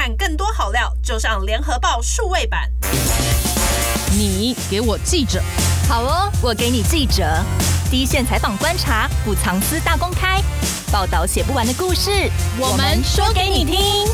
看更多好料，就上联合报数位版。你给我记者，好哦，我给你记者，第一线采访观察，不藏私大公开，报道写不完的故事，我们说给你听。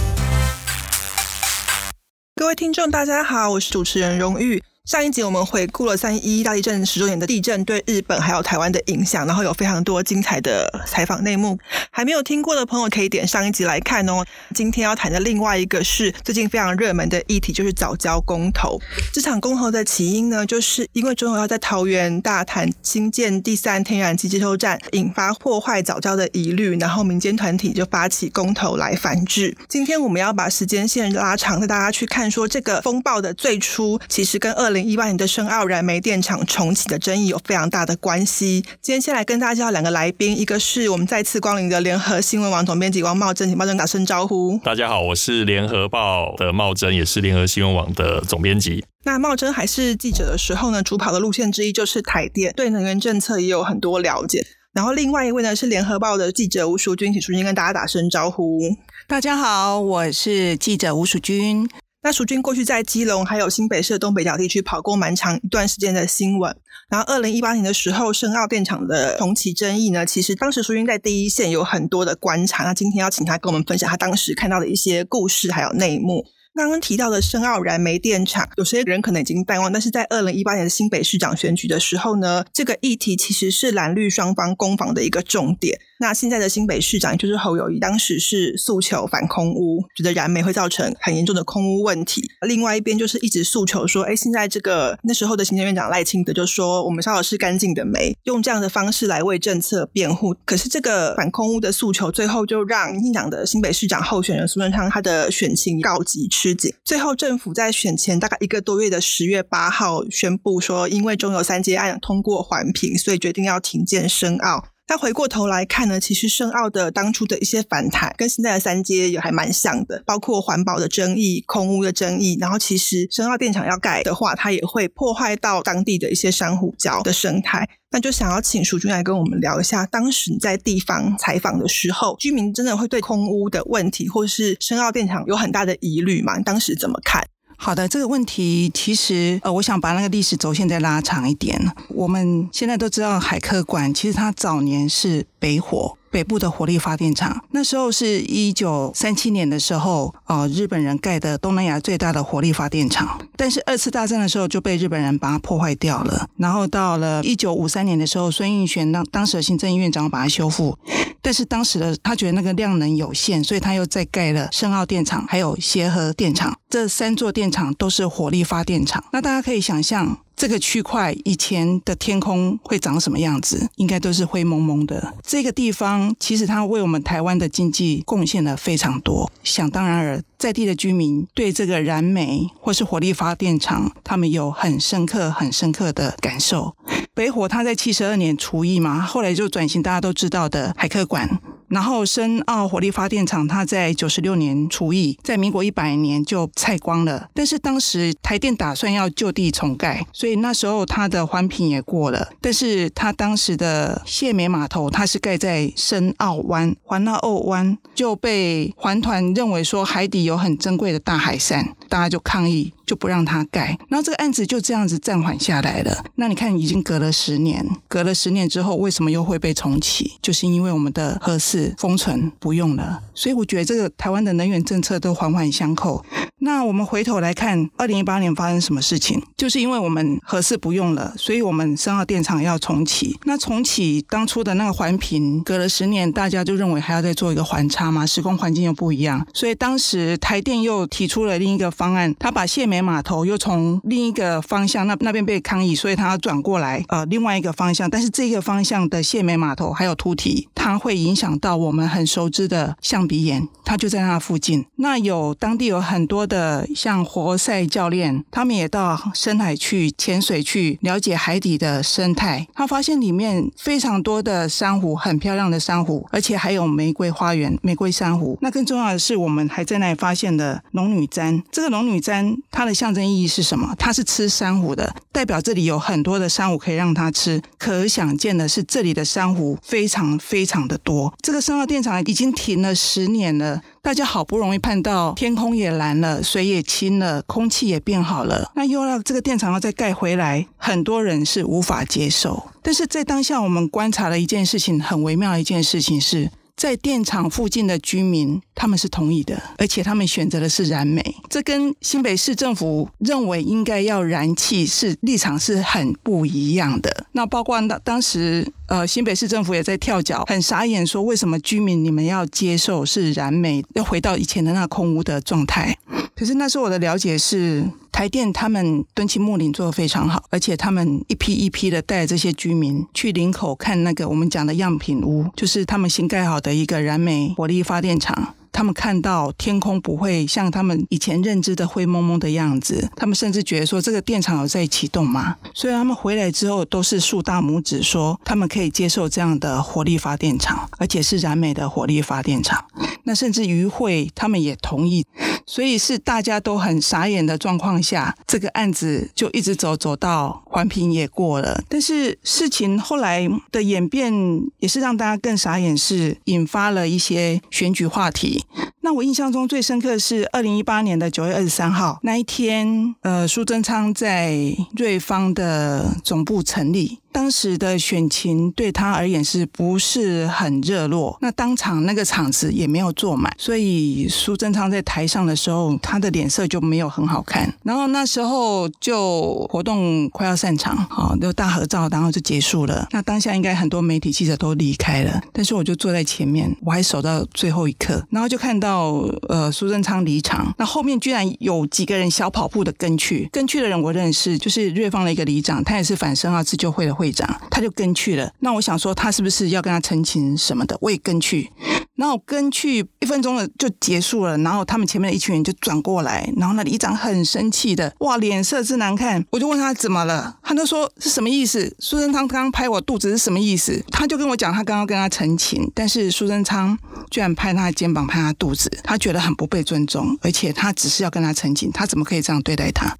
各位听众，大家好，我是主持人荣玉。上一集我们回顾了三一大地震十周年的地震对日本还有台湾的影响，然后有非常多精彩的采访内幕，还没有听过的朋友可以点上一集来看哦。今天要谈的另外一个是最近非常热门的议题，就是早教公投。这场公投的起因呢，就是因为中油要在桃园大潭新建第三天然气接收站，引发破坏早教的疑虑，然后民间团体就发起公投来反制。今天我们要把时间线拉长，带大家去看说这个风暴的最初其实跟二。二零一八年的深澳燃煤电厂重启的争议有非常大的关系。今天先来跟大家介绍两个来宾，一个是我们再次光临的联合新闻网总编辑王茂珍，请茂贞打声招呼。大家好，我是联合报的茂珍，也是联合新闻网的总编辑。那茂珍还是记者的时候呢，主跑的路线之一就是台电，对能源政策也有很多了解。然后另外一位呢是联合报的记者吴淑君，请淑君跟大家打声招呼。大家好，我是记者吴淑君。那淑君过去在基隆还有新北市东北角地区跑过蛮长一段时间的新闻，然后二零一八年的时候，深澳电厂的重启争议呢，其实当时淑君在第一线有很多的观察，那今天要请他跟我们分享他当时看到的一些故事还有内幕。刚刚提到的深澳燃煤电厂，有些人可能已经淡忘，但是在二零一八年的新北市长选举的时候呢，这个议题其实是蓝绿双方攻防的一个重点。那现在的新北市长，就是侯友谊，当时是诉求反空污，觉得燃煤会造成很严重的空污问题。另外一边就是一直诉求说，哎，现在这个那时候的行政院长赖清德就说，我们烧的是干净的煤，用这样的方式来为政策辩护。可是这个反空污的诉求，最后就让民进党的新北市长候选人苏贞昌他的选情告急。吃紧，最后政府在选前大概一个多月的十月八号宣布说，因为中油三接案通过环评，所以决定要停建深澳。那回过头来看呢，其实深澳的当初的一些反弹，跟现在的三阶也还蛮像的，包括环保的争议、空屋的争议。然后其实深澳电厂要盖的话，它也会破坏到当地的一些珊瑚礁的生态。那就想要请淑君来跟我们聊一下，当时你在地方采访的时候，居民真的会对空屋的问题，或是深澳电厂有很大的疑虑吗？当时怎么看？好的，这个问题其实呃，我想把那个历史轴线再拉长一点。我们现在都知道海客馆，其实它早年是北火。北部的火力发电厂，那时候是一九三七年的时候，呃，日本人盖的东南亚最大的火力发电厂。但是二次大战的时候就被日本人把它破坏掉了。然后到了一九五三年的时候，孙运璇当当时的行政院长把它修复。但是当时的他觉得那个量能有限，所以他又再盖了深澳电厂，还有协和电厂。这三座电厂都是火力发电厂。那大家可以想象。这个区块以前的天空会长什么样子？应该都是灰蒙蒙的。这个地方其实它为我们台湾的经济贡献了非常多。想当然尔，在地的居民对这个燃煤或是火力发电厂，他们有很深刻、很深刻的感受。北火它在七十二年除役嘛，后来就转型，大家都知道的海科馆。然后深澳火力发电厂，它在九十六年除役，在民国一百年就拆光了。但是当时台电打算要就地重盖，所以那时候它的环评也过了。但是它当时的卸煤码头，它是盖在深澳湾，环澳湾就被环团认为说海底有很珍贵的大海伞，大家就抗议。就不让他盖，然后这个案子就这样子暂缓下来了。那你看，已经隔了十年，隔了十年之后，为什么又会被重启？就是因为我们的核四封存不用了。所以我觉得这个台湾的能源政策都环环相扣。那我们回头来看，二零一八年发生什么事情？就是因为我们核四不用了，所以我们深澳电厂要重启。那重启当初的那个环评，隔了十年，大家就认为还要再做一个环差嘛，时空环境又不一样，所以当时台电又提出了另一个方案，他把卸煤码头又从另一个方向，那那边被抗议，所以他要转过来，呃，另外一个方向。但是这个方向的卸煤码头还有凸体，它会影响到我们很熟知的象鼻岩，它就在那附近。那有当地有很多的。的像活塞教练，他们也到深海去潜水去了解海底的生态。他发现里面非常多的珊瑚，很漂亮的珊瑚，而且还有玫瑰花园、玫瑰珊瑚。那更重要的是，我们还在那里发现了龙女簪。这个龙女簪它的象征意义是什么？它是吃珊瑚的，代表这里有很多的珊瑚可以让它吃。可想见的是，这里的珊瑚非常非常的多。这个深澳电厂已经停了十年了。大家好不容易盼到天空也蓝了，水也清了，空气也变好了，那又要这个电厂要再盖回来，很多人是无法接受。但是在当下，我们观察了一件事情，很微妙的一件事情是。在电厂附近的居民，他们是同意的，而且他们选择的是燃煤，这跟新北市政府认为应该要燃气是立场是很不一样的。那包括当当时，呃，新北市政府也在跳脚，很傻眼，说为什么居民你们要接受是燃煤，要回到以前的那空屋的状态？可是那时候我的了解是。台电他们敦亲睦邻做的非常好，而且他们一批一批的带这些居民去林口看那个我们讲的样品屋，就是他们新盖好的一个燃煤火力发电厂。他们看到天空不会像他们以前认知的灰蒙蒙的样子，他们甚至觉得说这个电厂有在启动吗？所以他们回来之后都是竖大拇指，说他们可以接受这样的火力发电厂，而且是燃煤的火力发电厂。那甚至于会他们也同意，所以是大家都很傻眼的状况下，这个案子就一直走走到环评也过了。但是事情后来的演变也是让大家更傻眼，是引发了一些选举话题。那我印象中最深刻的是二零一八年的九月二十三号那一天，呃，苏贞昌在瑞芳的总部成立。当时的选情对他而言是不是很热络？那当场那个场子也没有坐满，所以苏贞昌在台上的时候，他的脸色就没有很好看。然后那时候就活动快要散场，好，就大合照，然后就结束了。那当下应该很多媒体记者都离开了，但是我就坐在前面，我还守到最后一刻，然后就就看到呃苏贞昌离场，那后面居然有几个人小跑步的跟去，跟去的人我认识，就是瑞芳的一个里长，他也是反深澳自救会的会。长，他就跟去了。那我想说，他是不是要跟他澄清什么的？我也跟去。然后跟去一分钟了就结束了。然后他们前面的一群人就转过来，然后那里长很生气的，哇，脸色之难看。我就问他怎么了，他就说是什么意思？苏贞昌刚刚拍我肚子是什么意思？他就跟我讲，他刚刚跟他澄清，但是苏贞昌居然拍他的肩膀，拍他肚子，他觉得很不被尊重，而且他只是要跟他澄清，他怎么可以这样对待他？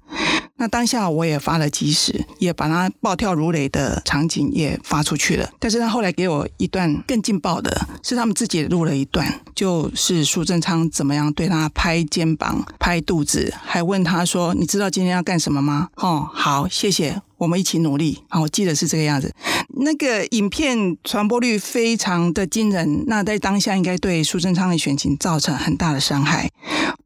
那当下我也发了即时，也把他暴跳如雷的场景也发出去了。但是他后来给我一段更劲爆的，是他们自己录了一段，就是苏贞昌怎么样对他拍肩膀、拍肚子，还问他说：“你知道今天要干什么吗？”哦，好，谢谢。我们一起努力啊！我记得是这个样子。那个影片传播率非常的惊人，那在当下应该对苏贞昌的选情造成很大的伤害，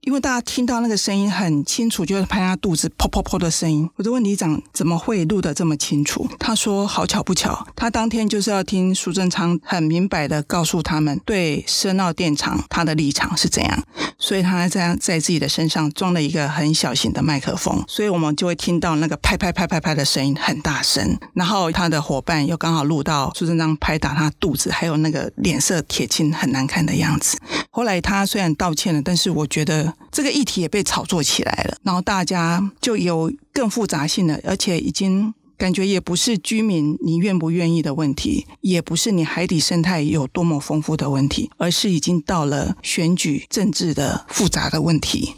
因为大家听到那个声音很清楚，就是拍他肚子噗噗噗的声音。我就问李长怎么会录得这么清楚？他说：好巧不巧，他当天就是要听苏贞昌很明白的告诉他们对深澳电厂他的立场是怎样，所以他这样在自己的身上装了一个很小型的麦克风，所以我们就会听到那个拍拍拍拍拍的声音。声音很大声，然后他的伙伴又刚好录到苏贞昌拍打他肚子，还有那个脸色铁青很难看的样子。后来他虽然道歉了，但是我觉得这个议题也被炒作起来了，然后大家就有更复杂性的，而且已经感觉也不是居民你愿不愿意的问题，也不是你海底生态有多么丰富的问题，而是已经到了选举政治的复杂的问题。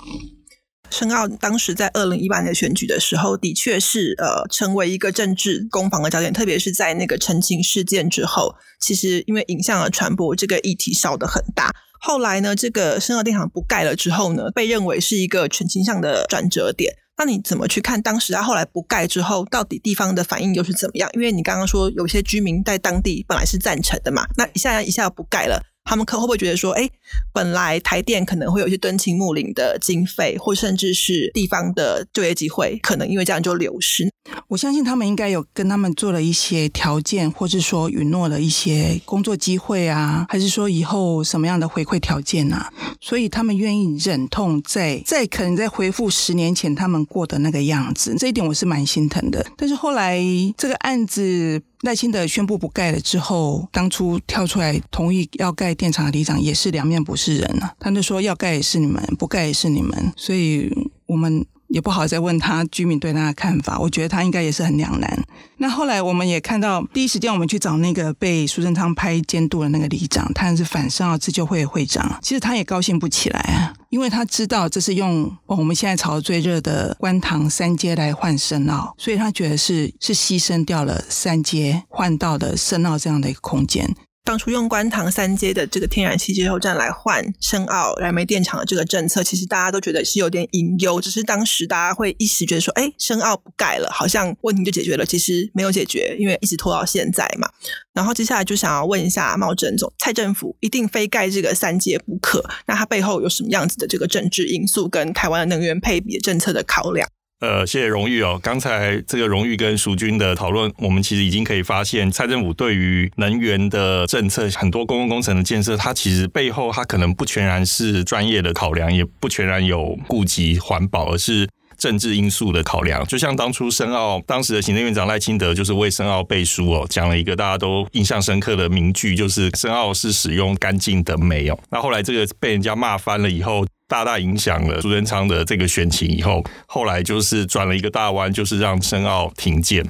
申奥当时在二零一八年选举的时候，的确是呃成为一个政治攻防的焦点，特别是在那个陈情事件之后，其实因为影像的传播，这个议题烧得很大。后来呢，这个深澳电厂不盖了之后呢，被认为是一个全倾向的转折点。那你怎么去看当时他后来不盖之后，到底地方的反应又是怎么样？因为你刚刚说有些居民在当地本来是赞成的嘛，那一下一下不盖了。他们可会不会觉得说，哎，本来台电可能会有一些敦亲睦邻的经费，或甚至是地方的就业机会，可能因为这样就流失？我相信他们应该有跟他们做了一些条件，或是说允诺了一些工作机会啊，还是说以后什么样的回馈条件啊？所以他们愿意忍痛再再可能再恢复十年前他们过的那个样子，这一点我是蛮心疼的。但是后来这个案子。赖清德宣布不盖了之后，当初跳出来同意要盖电厂的里长也是两面不是人啊，他就说要盖也是你们，不盖也是你们，所以我们。也不好再问他居民对他的看法，我觉得他应该也是很两难。那后来我们也看到，第一时间我们去找那个被苏贞昌拍监督的那个里长，他是反深澳自救会会长，其实他也高兴不起来啊，因为他知道这是用我们现在炒最热的观塘三街来换深澳，所以他觉得是是牺牲掉了三街换到了深澳这样的一个空间。当初用观塘三接的这个天然气接收站来换深澳燃煤电厂的这个政策，其实大家都觉得是有点隐忧，只是当时大家会一时觉得说，哎，深澳不盖了，好像问题就解决了。其实没有解决，因为一直拖到现在嘛。然后接下来就想要问一下茂贞总，蔡政府一定非盖这个三接不可，那它背后有什么样子的这个政治因素跟台湾的能源配比政策的考量？呃，谢谢荣誉哦。刚才这个荣誉跟淑君的讨论，我们其实已经可以发现，蔡政府对于能源的政策，很多公共工程的建设，它其实背后它可能不全然是专业的考量，也不全然有顾及环保，而是政治因素的考量。就像当初申奥当时的行政院长赖清德就是为申奥背书哦，讲了一个大家都印象深刻的名句，就是申奥是使用干净的煤哦。那后来这个被人家骂翻了以后。大大影响了苏贞昌的这个选情以后，后来就是转了一个大弯，就是让深澳停建。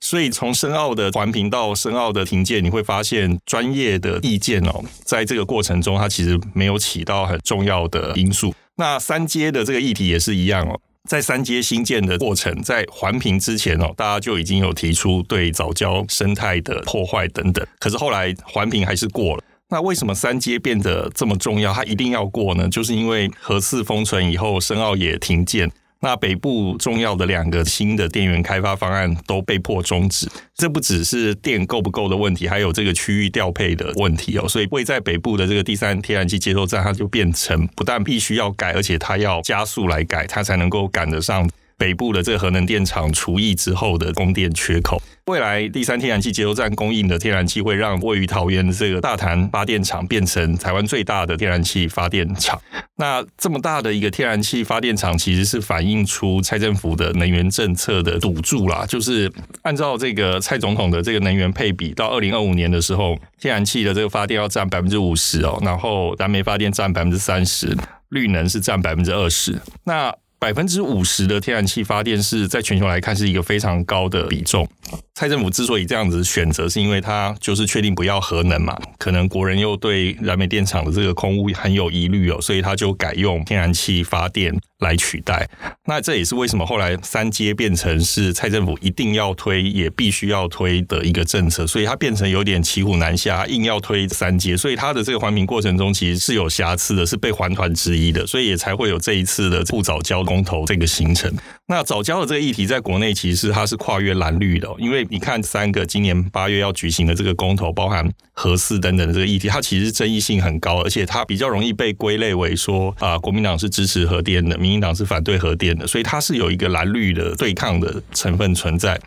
所以从深澳的环评到深澳的停建，你会发现专业的意见哦，在这个过程中，它其实没有起到很重要的因素。那三阶的这个议题也是一样哦，在三阶新建的过程，在环评之前哦，大家就已经有提出对早教生态的破坏等等，可是后来环评还是过了。那为什么三阶变得这么重要？它一定要过呢？就是因为核四封存以后，深澳也停建，那北部重要的两个新的电源开发方案都被迫终止。这不只是电够不够的问题，还有这个区域调配的问题哦。所以位在北部的这个第三天然气接收站，它就变成不但必须要改，而且它要加速来改，它才能够赶得上。北部的这个核能电厂除役之后的供电缺口，未来第三天然气接收站供应的天然气会让位于桃园的这个大潭发电厂变成台湾最大的天然气发电厂。那这么大的一个天然气发电厂，其实是反映出蔡政府的能源政策的赌注啦，就是按照这个蔡总统的这个能源配比，到二零二五年的时候，天然气的这个发电要占百分之五十哦，然后燃煤发电占百分之三十，绿能是占百分之二十。那百分之五十的天然气发电是在全球来看是一个非常高的比重。蔡政府之所以这样子选择，是因为他就是确定不要核能嘛，可能国人又对燃煤电厂的这个空污很有疑虑哦，所以他就改用天然气发电来取代。那这也是为什么后来三阶变成是蔡政府一定要推也必须要推的一个政策，所以它变成有点骑虎难下，硬要推三阶，所以它的这个环评过程中其实是有瑕疵的，是被环团质疑的，所以也才会有这一次的不早交公投这个行程。那早交的这个议题在国内其实它是跨越蓝绿的，因为你看三个今年八月要举行的这个公投，包含核四等等的这个议题，它其实争议性很高，而且它比较容易被归类为说啊，国民党是支持核电的，民进党是反对核电的，所以它是有一个蓝绿的对抗的成分存在。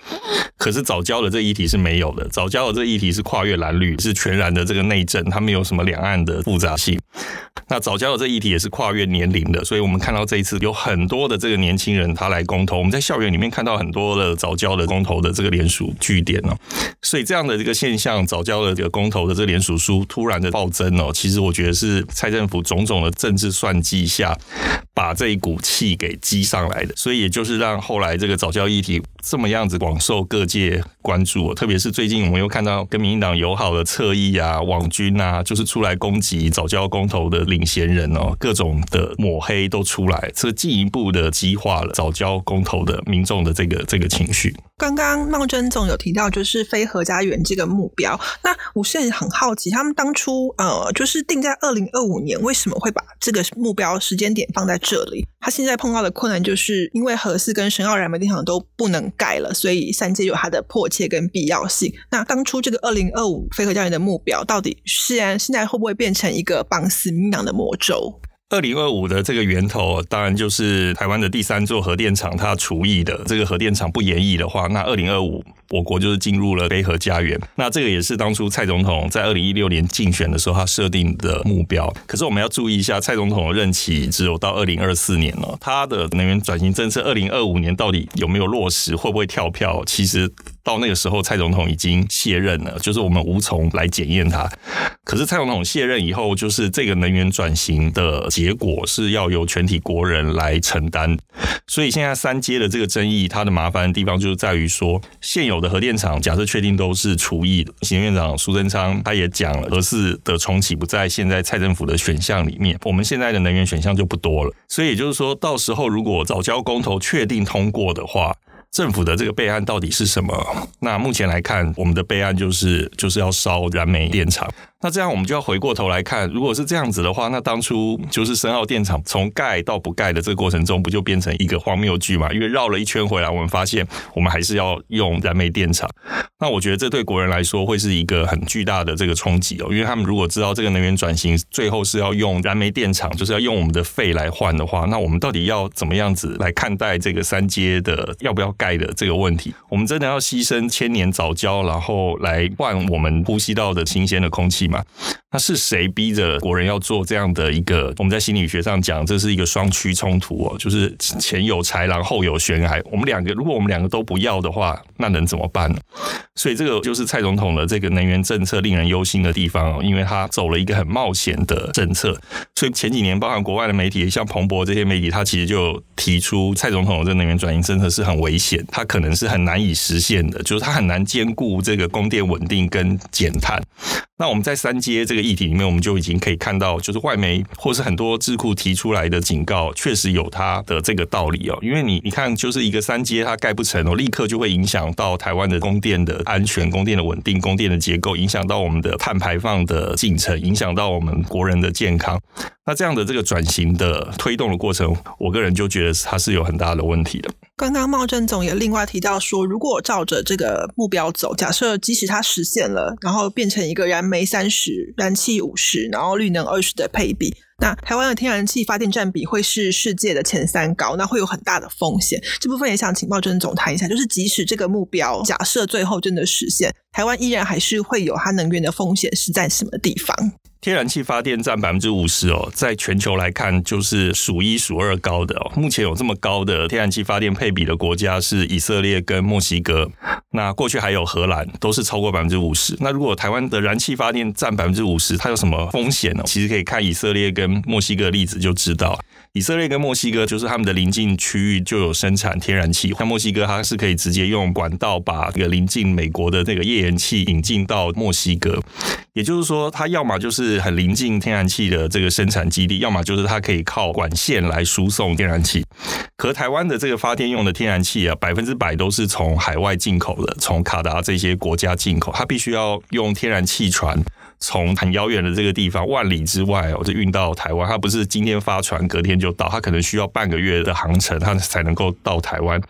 可是早教的这议题是没有的，早教的这议题是跨越蓝绿，是全然的这个内政，它没有什么两岸的复杂性。那早教的这议题也是跨越年龄的，所以我们看到这一次有很多的这个年轻人他来。公投，我们在校园里面看到很多的早教的公投的这个联署据点哦，所以这样的这个现象，早教的这个公投的这个联署书突然的暴增哦，其实我觉得是蔡政府种种的政治算计下，把这一股气给激上来的，所以也就是让后来这个早教议题这么样子广受各界关注，特别是最近我们又看到跟民进党友好的侧翼啊、网军啊，就是出来攻击早教公公投的领衔人哦，各种的抹黑都出来，这进一步的激化了藻礁公投的民众的这个这个情绪。刚刚茂贞总有提到，就是非核家园这个目标。那我现在很好奇，他们当初呃，就是定在二零二五年，为什么会把这个目标时间点放在这里？他现在碰到的困难，就是因为核四跟深澳燃煤电厂都不能盖了，所以三界有它的迫切跟必要性。那当初这个二零二五非核家园的目标，到底是现在会不会变成一个绑死命党的魔咒？二零二五的这个源头，当然就是台湾的第三座核电厂，它除役的这个核电厂不延役的话，那二零二五我国就是进入了非核家园。那这个也是当初蔡总统在二零一六年竞选的时候他设定的目标。可是我们要注意一下，蔡总统的任期只有到二零二四年了，他的能源转型政策二零二五年到底有没有落实，会不会跳票？其实。到那个时候，蔡总统已经卸任了，就是我们无从来检验他。可是蔡总统卸任以后，就是这个能源转型的结果是要由全体国人来承担。所以现在三阶的这个争议，它的麻烦的地方就是在于说，现有的核电厂假设确定都是除役的，行政院长苏贞昌他也讲了，核四的重启不在现在蔡政府的选项里面，我们现在的能源选项就不多了。所以也就是说到时候如果早交公投确定通过的话，政府的这个备案到底是什么？那目前来看，我们的备案就是就是要烧燃煤电厂。那这样我们就要回过头来看，如果是这样子的话，那当初就是深澳电厂从盖到不盖的这个过程中，不就变成一个荒谬剧嘛？因为绕了一圈回来，我们发现我们还是要用燃煤电厂。那我觉得这对国人来说会是一个很巨大的这个冲击哦，因为他们如果知道这个能源转型最后是要用燃煤电厂，就是要用我们的肺来换的话，那我们到底要怎么样子来看待这个三阶的要不要盖的这个问题？我们真的要牺牲千年藻礁，然后来换我们呼吸到的新鲜的空气吗？那是谁逼着国人要做这样的一个？我们在心理学上讲，这是一个双驱冲突哦，就是前有豺狼，后有悬崖。我们两个，如果我们两个都不要的话，那能怎么办呢？所以这个就是蔡总统的这个能源政策令人忧心的地方哦，因为他走了一个很冒险的政策。所以前几年，包含国外的媒体，像彭博这些媒体，他其实就提出蔡总统的这能源转型政策是很危险，他可能是很难以实现的，就是他很难兼顾这个供电稳定跟减碳。那我们在三阶这个议题里面，我们就已经可以看到，就是外媒或是很多智库提出来的警告，确实有它的这个道理哦。因为你你看，就是一个三阶它盖不成哦，立刻就会影响到台湾的供电的安全、供电的稳定、供电的结构，影响到我们的碳排放的进程，影响到我们国人的健康。那这样的这个转型的推动的过程，我个人就觉得它是有很大的问题的。刚刚茂贞总也另外提到说，如果照着这个目标走，假设即使它实现了，然后变成一个燃煤三十、燃气五十，然后绿能二十的配比，那台湾的天然气发电占比会是世界的前三高，那会有很大的风险。这部分也想请茂贞总谈一下，就是即使这个目标假设最后真的实现，台湾依然还是会有它能源的风险是在什么地方？天然气发电占百分之五十哦，在全球来看就是数一数二高的哦。目前有这么高的天然气发电配比的国家是以色列跟墨西哥，那过去还有荷兰，都是超过百分之五十。那如果台湾的燃气发电占百分之五十，它有什么风险呢？其实可以看以色列跟墨西哥的例子就知道。以色列跟墨西哥就是他们的邻近区域就有生产天然气，像墨西哥它是可以直接用管道把这个邻近美国的那个页岩气引进到墨西哥，也就是说，它要么就是很临近天然气的这个生产基地，要么就是它可以靠管线来输送天然气。可台湾的这个发电用的天然气啊，百分之百都是从海外进口的，从卡达这些国家进口，它必须要用天然气船。从很遥远的这个地方，万里之外哦，就运到台湾。它不是今天发船，隔天就到，它可能需要半个月的航程，它才能够到台湾。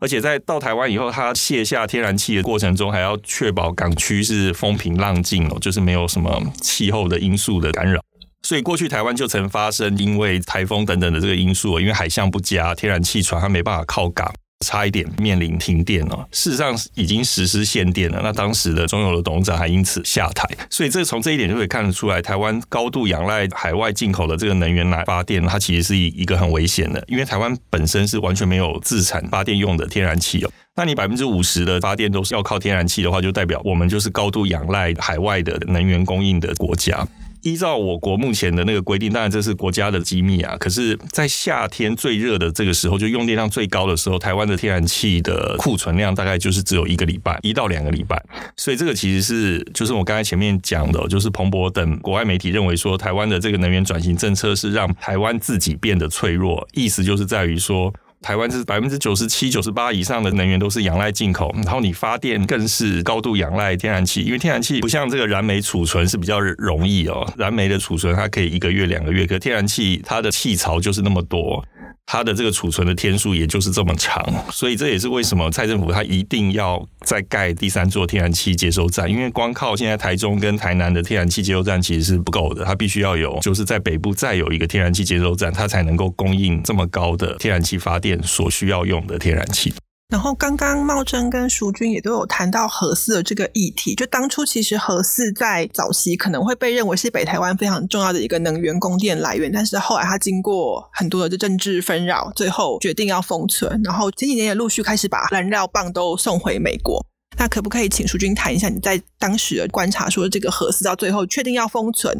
而且在到台湾以后，它卸下天然气的过程中，还要确保港区是风平浪静哦，就是没有什么气候的因素的干扰。所以过去台湾就曾发生因为台风等等的这个因素，因为海象不佳，天然气船它没办法靠港。差一点面临停电哦，事实上已经实施限电了。那当时的中油的董事长还因此下台，所以这从这一点就可以看得出来，台湾高度仰赖海外进口的这个能源来发电，它其实是一个很危险的，因为台湾本身是完全没有自产发电用的天然气哦。那你百分之五十的发电都是要靠天然气的话，就代表我们就是高度仰赖海外的能源供应的国家。依照我国目前的那个规定，当然这是国家的机密啊。可是，在夏天最热的这个时候，就用电量最高的时候，台湾的天然气的库存量大概就是只有一个礼拜，一到两个礼拜。所以这个其实是就是我刚才前面讲的，就是彭博等国外媒体认为说，台湾的这个能源转型政策是让台湾自己变得脆弱，意思就是在于说。台湾是百分之九十七、九十八以上的能源都是仰赖进口，然后你发电更是高度仰赖天然气，因为天然气不像这个燃煤储存是比较容易哦，燃煤的储存它可以一个月、两个月，可天然气它的气槽就是那么多。它的这个储存的天数也就是这么长，所以这也是为什么蔡政府它一定要再盖第三座天然气接收站，因为光靠现在台中跟台南的天然气接收站其实是不够的，它必须要有，就是在北部再有一个天然气接收站，它才能够供应这么高的天然气发电所需要用的天然气。然后刚刚茂贞跟淑君也都有谈到核四的这个议题，就当初其实核四在早期可能会被认为是北台湾非常重要的一个能源供电来源，但是后来它经过很多的政治纷扰，最后决定要封存，然后前几年也陆续开始把燃料棒都送回美国。那可不可以请淑君谈一下你在当时的观察，说这个核四到最后确定要封存，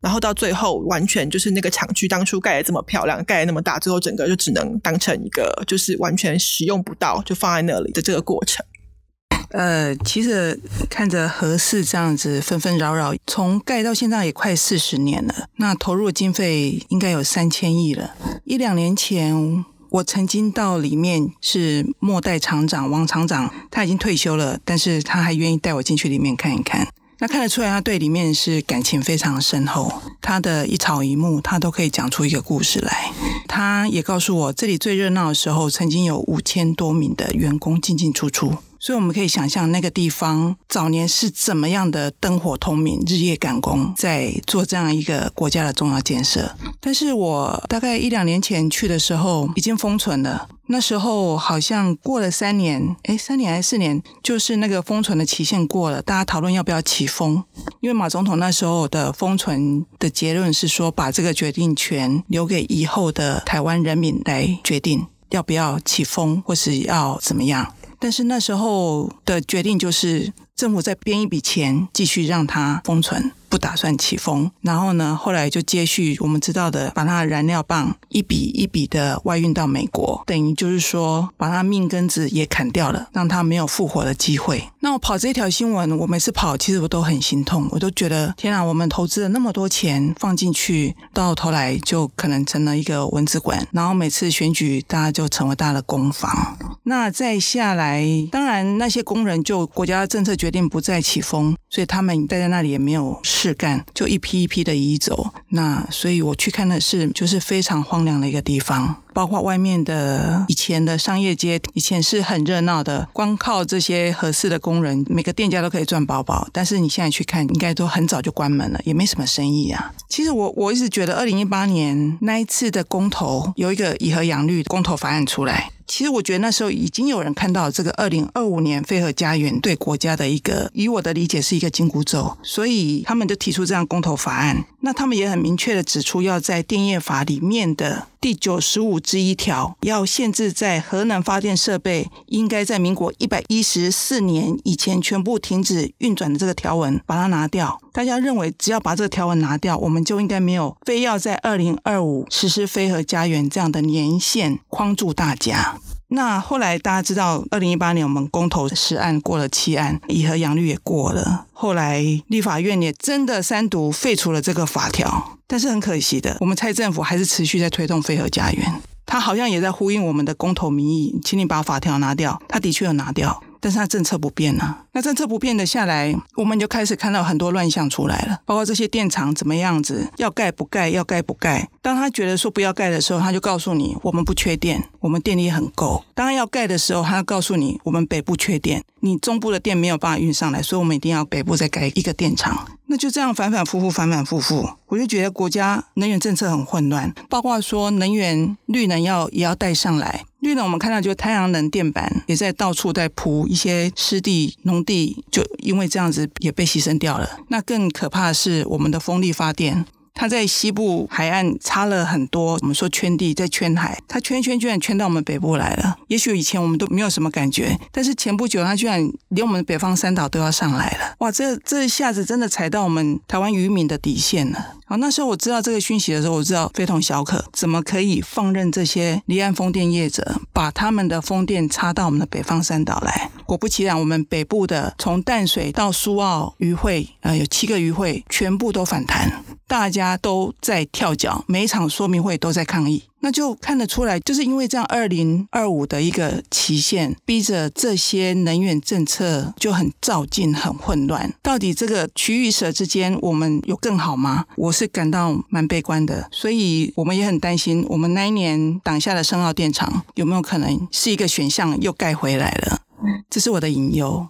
然后到最后完全就是那个厂区当初盖的这么漂亮，盖的那么大，最后整个就只能当成一个就是完全使用不到，就放在那里的这个过程。呃，其实看着核四这样子纷纷扰扰，从盖到现在也快四十年了，那投入的经费应该有三千亿了。一两年前。我曾经到里面是末代厂长王厂长，他已经退休了，但是他还愿意带我进去里面看一看。那看得出来，他对里面是感情非常深厚。他的一草一木，他都可以讲出一个故事来。他也告诉我，这里最热闹的时候，曾经有五千多名的员工进进出出。所以我们可以想象，那个地方早年是怎么样的灯火通明、日夜赶工，在做这样一个国家的重要建设。但是我大概一两年前去的时候，已经封存了。那时候好像过了三年，哎，三年还是四年，就是那个封存的期限过了，大家讨论要不要起封。因为马总统那时候的封存的结论是说，把这个决定权留给以后的台湾人民来决定要不要起封，或是要怎么样。但是那时候的决定就是，政府再编一笔钱，继续让它封存。不打算起封，然后呢，后来就接续我们知道的，把它的燃料棒一笔一笔的外运到美国，等于就是说把它命根子也砍掉了，让它没有复活的机会。那我跑这条新闻，我每次跑，其实我都很心痛，我都觉得天啊，我们投资了那么多钱放进去，到头来就可能成了一个蚊子馆，然后每次选举大家就成为大家的攻防。那再下来，当然那些工人就国家政策决定不再起封，所以他们待在那里也没有。事干就一批一批的移走，那所以我去看的是就是非常荒凉的一个地方，包括外面的以前的商业街，以前是很热闹的，光靠这些合适的工人，每个店家都可以赚饱饱。但是你现在去看，应该都很早就关门了，也没什么生意啊。其实我我一直觉得，二零一八年那一次的公投有一个以和养绿公投法案出来。其实我觉得那时候已经有人看到这个二零二五年非核家园对国家的一个，以我的理解是一个紧箍咒，所以他们就提出这样公投法案。那他们也很明确的指出，要在电业法里面的第九十五之一条，要限制在核能发电设备应该在民国一百一十四年以前全部停止运转的这个条文，把它拿掉。大家认为只要把这个条文拿掉，我们就应该没有非要在二零二五实施非核家园这样的年限框住大家。那后来大家知道，二零一八年我们公投十案过了七案，以和养绿也过了。后来立法院也真的三读废除了这个法条，但是很可惜的，我们蔡政府还是持续在推动非核家园，他好像也在呼应我们的公投民意，请你把法条拿掉，他的确有拿掉。但是它政策不变、啊？那政策不变的下来，我们就开始看到很多乱象出来了，包括这些电厂怎么样子，要盖不盖，要盖不盖。当他觉得说不要盖的时候，他就告诉你我们不缺电，我们电力很够。当要盖的时候，他告诉你我们北部缺电，你中部的电没有办法运上来，所以我们一定要北部再盖一个电厂。那就这样反反复复，反反复复，我就觉得国家能源政策很混乱，包括说能源绿能要也要带上来。绿能我们看到，就太阳能电板也在到处在铺，一些湿地、农地就因为这样子也被牺牲掉了。那更可怕的是我们的风力发电。它在西部海岸插了很多，我们说圈地，在圈海，它圈圈居然圈到我们北部来了。也许以前我们都没有什么感觉，但是前不久它居然连我们北方三岛都要上来了。哇，这这一下子真的踩到我们台湾渔民的底线了。好，那时候我知道这个讯息的时候，我知道非同小可，怎么可以放任这些离岸风电业者把他们的风电插到我们的北方三岛来？果不其然，我们北部的从淡水到苏澳渔会，呃，有七个渔会全部都反弹。大家都在跳脚，每一场说明会都在抗议，那就看得出来，就是因为这样，二零二五的一个期限，逼着这些能源政策就很照进、很混乱。到底这个取与舍之间，我们有更好吗？我是感到蛮悲观的，所以我们也很担心，我们那一年挡下的深澳电厂有没有可能是一个选项，又盖回来了？这是我的隐忧。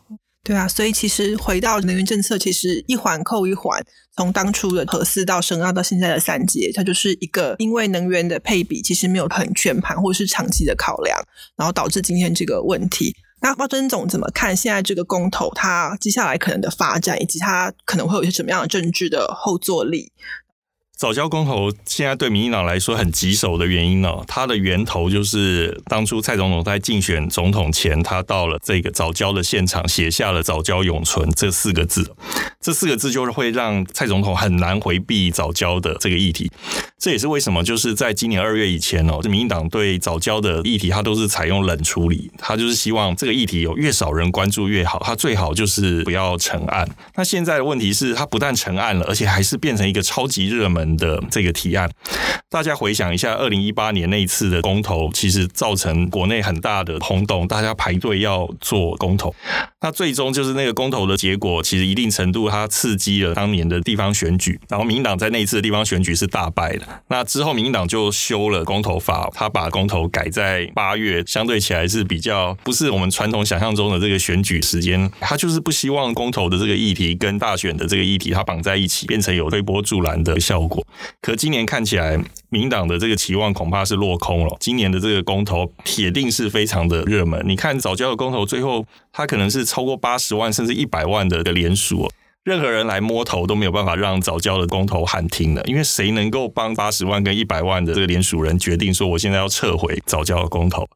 对啊，所以其实回到能源政策，其实一环扣一环，从当初的核四到深澳到现在的三接，它就是一个因为能源的配比其实没有很全盘或是长期的考量，然后导致今天这个问题。那包真总怎么看现在这个公投，它接下来可能的发展，以及它可能会有一些什么样的政治的后坐力？早教公投现在对民进党来说很棘手的原因呢，它的源头就是当初蔡总统在竞选总统前，他到了这个早教的现场，写下了“早教永存”这四个字，这四个字就是会让蔡总统很难回避早教的这个议题。这也是为什么，就是在今年二月以前哦，这民进党对早教的议题，它都是采用冷处理，它就是希望这个议题有越少人关注越好，它最好就是不要成案。那现在的问题是，它不但成案了，而且还是变成一个超级热门的这个提案。大家回想一下，二零一八年那一次的公投，其实造成国内很大的轰动，大家排队要做公投。那最终就是那个公投的结果，其实一定程度它刺激了当年的地方选举，然后民进党在那一次的地方选举是大败的。那之后，民进党就修了公投法，他把公投改在八月，相对起来是比较不是我们传统想象中的这个选举时间。他就是不希望公投的这个议题跟大选的这个议题它绑在一起，变成有推波助澜的效果。可今年看起来，民党的这个期望恐怕是落空了。今年的这个公投铁定是非常的热门。你看早教的公投，最后它可能是超过八十万甚至一百万的的连署。任何人来摸头都没有办法让早教的公投喊停了，因为谁能够帮八十万跟一百万的这个联署人决定说我现在要撤回早教的公投？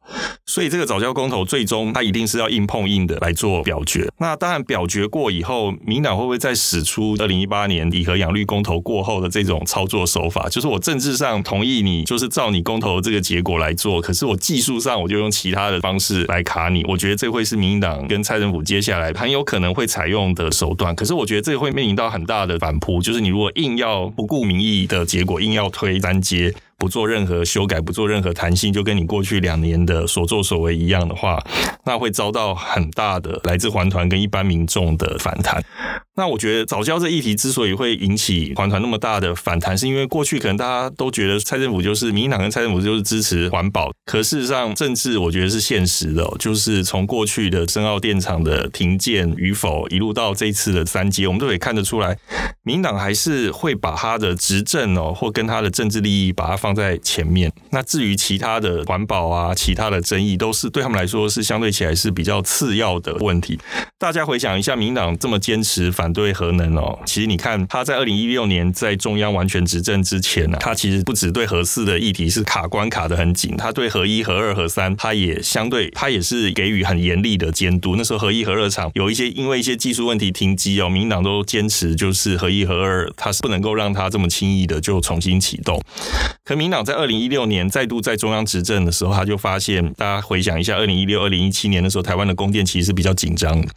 所以这个早教公投最终他一定是要硬碰硬的来做表决。那当然表决过以后，民党会不会再使出二零一八年以和养绿公投过后的这种操作手法？就是我政治上同意你，就是照你公投这个结果来做，可是我技术上我就用其他的方式来卡你。我觉得这会是民进党跟蔡政府接下来很有可能会采用的手段。可是我觉得。这会面临到很大的反扑，就是你如果硬要不顾民意的结果，硬要推三阶。不做任何修改，不做任何弹性，就跟你过去两年的所作所为一样的话，那会遭到很大的来自环团跟一般民众的反弹。那我觉得早教这议题之所以会引起环团那么大的反弹，是因为过去可能大家都觉得蔡政府就是民进党跟蔡政府就是支持环保，可事实上政治我觉得是现实的，就是从过去的深澳电厂的停建与否，一路到这次的三阶，我们都可以看得出来，民进党还是会把他的执政哦，或跟他的政治利益把它放在前面。那至于其他的环保啊，其他的争议，都是对他们来说是相对起来是比较次要的问题。大家回想一下，民党这么坚持反对核能哦，其实你看他在二零一六年在中央完全执政之前呢，他其实不只对核四的议题是卡关卡得很紧，他对核一、核二、核三，他也相对他也是给予很严厉的监督。那时候核一、核二厂有一些因为一些技术问题停机哦，民党都坚持就是核一、核二，他是不能够让他这么轻易的就重新启动。可民党在二零一六年再度在中央执政的时候，他就发现，大家回想一下，二零一六、二零一七年的时候，台湾的供电其实是比较紧张的。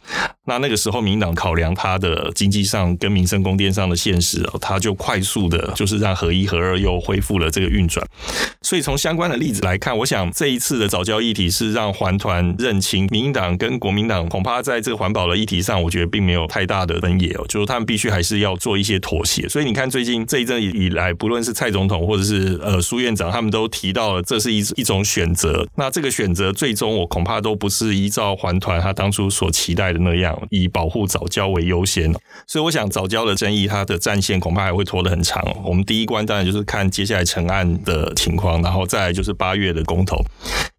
那那个时候，民党考量他的经济上跟民生供电上的现实哦，他就快速的，就是让核一、核二又恢复了这个运转。所以从相关的例子来看，我想这一次的早教议题是让环团认清，民党跟国民党恐怕在这个环保的议题上，我觉得并没有太大的分野哦，就是他们必须还是要做一些妥协。所以你看，最近这一阵以来，不论是蔡总统或者是呃，苏院长他们都提到了，这是一一种选择。那这个选择最终，我恐怕都不是依照环团他当初所期待的那样，以保护藻礁为优先。所以，我想藻礁的争议，它的战线恐怕还会拖得很长。我们第一关当然就是看接下来成案的情况，然后再来就是八月的公投，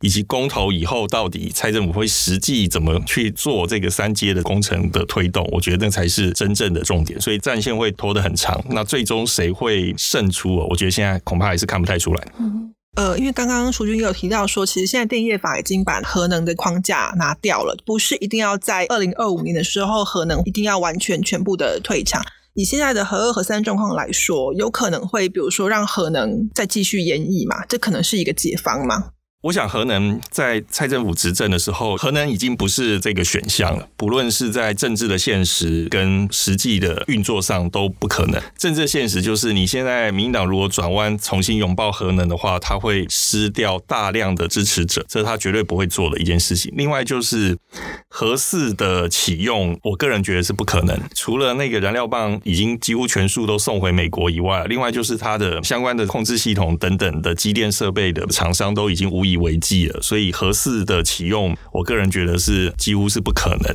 以及公投以后到底蔡政府会实际怎么去做这个三阶的工程的推动。我觉得那才是真正的重点。所以战线会拖得很长。那最终谁会胜出？我觉得现在恐怕还是。看不太出来。呃，因为刚刚淑君也有提到说，其实现在电业法已经把核能的框架拿掉了，不是一定要在二零二五年的时候核能一定要完全全部的退场。以现在的核二、核三状况来说，有可能会比如说让核能再继续延役嘛？这可能是一个解方嘛？我想核能在蔡政府执政的时候，核能已经不是这个选项了。不论是在政治的现实跟实际的运作上都不可能。政治现实就是，你现在民党如果转弯重新拥抱核能的话，他会失掉大量的支持者，这是他绝对不会做的一件事情。另外就是核四的启用，我个人觉得是不可能。除了那个燃料棒已经几乎全数都送回美国以外，另外就是它的相关的控制系统等等的机电设备的厂商都已经无以为继了，所以核四的启用，我个人觉得是几乎是不可能。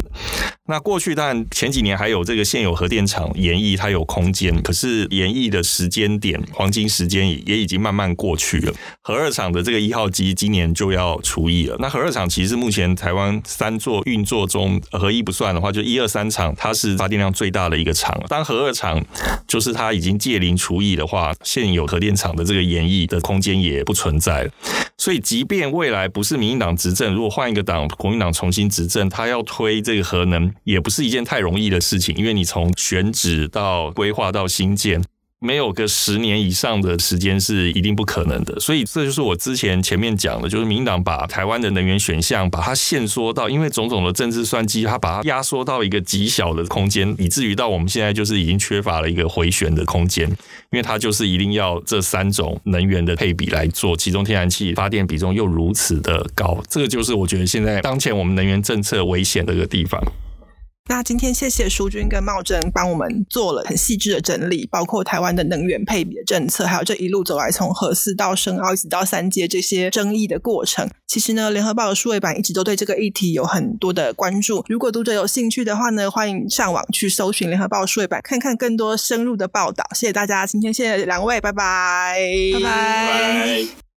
那过去当然前几年还有这个现有核电厂延役，它有空间，可是延役的时间点黄金时间也已经慢慢过去了。核二厂的这个一号机今年就要除役了。那核二厂其实目前台湾三座运作中，核一不算的话，就一二三厂它是发电量最大的一个厂。当核二厂就是它已经届龄除役的话，现有核电厂的这个延役的空间也不存在了。所以即便未来不是民进党执政，如果换一个党，国民党重新执政，他要推这个核能，也不是一件太容易的事情。因为你从选址到规划到新建，没有个十年以上的时间是一定不可能的。所以这就是我之前前面讲的，就是民党把台湾的能源选项把它限缩到，因为种种的政治算计，它把它压缩到一个极小的空间，以至于到我们现在就是已经缺乏了一个回旋的空间，因为它就是一定要这三种能源的配比来做，其中天然气发电比重又如此的高，这个就是我觉得现在当前我们能源政策危险的一个地方。那今天谢谢淑君跟茂贞帮我们做了很细致的整理，包括台湾的能源配比的政策，还有这一路走来从核四到深澳一直到三阶这些争议的过程。其实呢，联合报的数位版一直都对这个议题有很多的关注。如果读者有兴趣的话呢，欢迎上网去搜寻联合报数位版，看看更多深入的报道。谢谢大家，今天谢谢两位，拜拜，拜拜。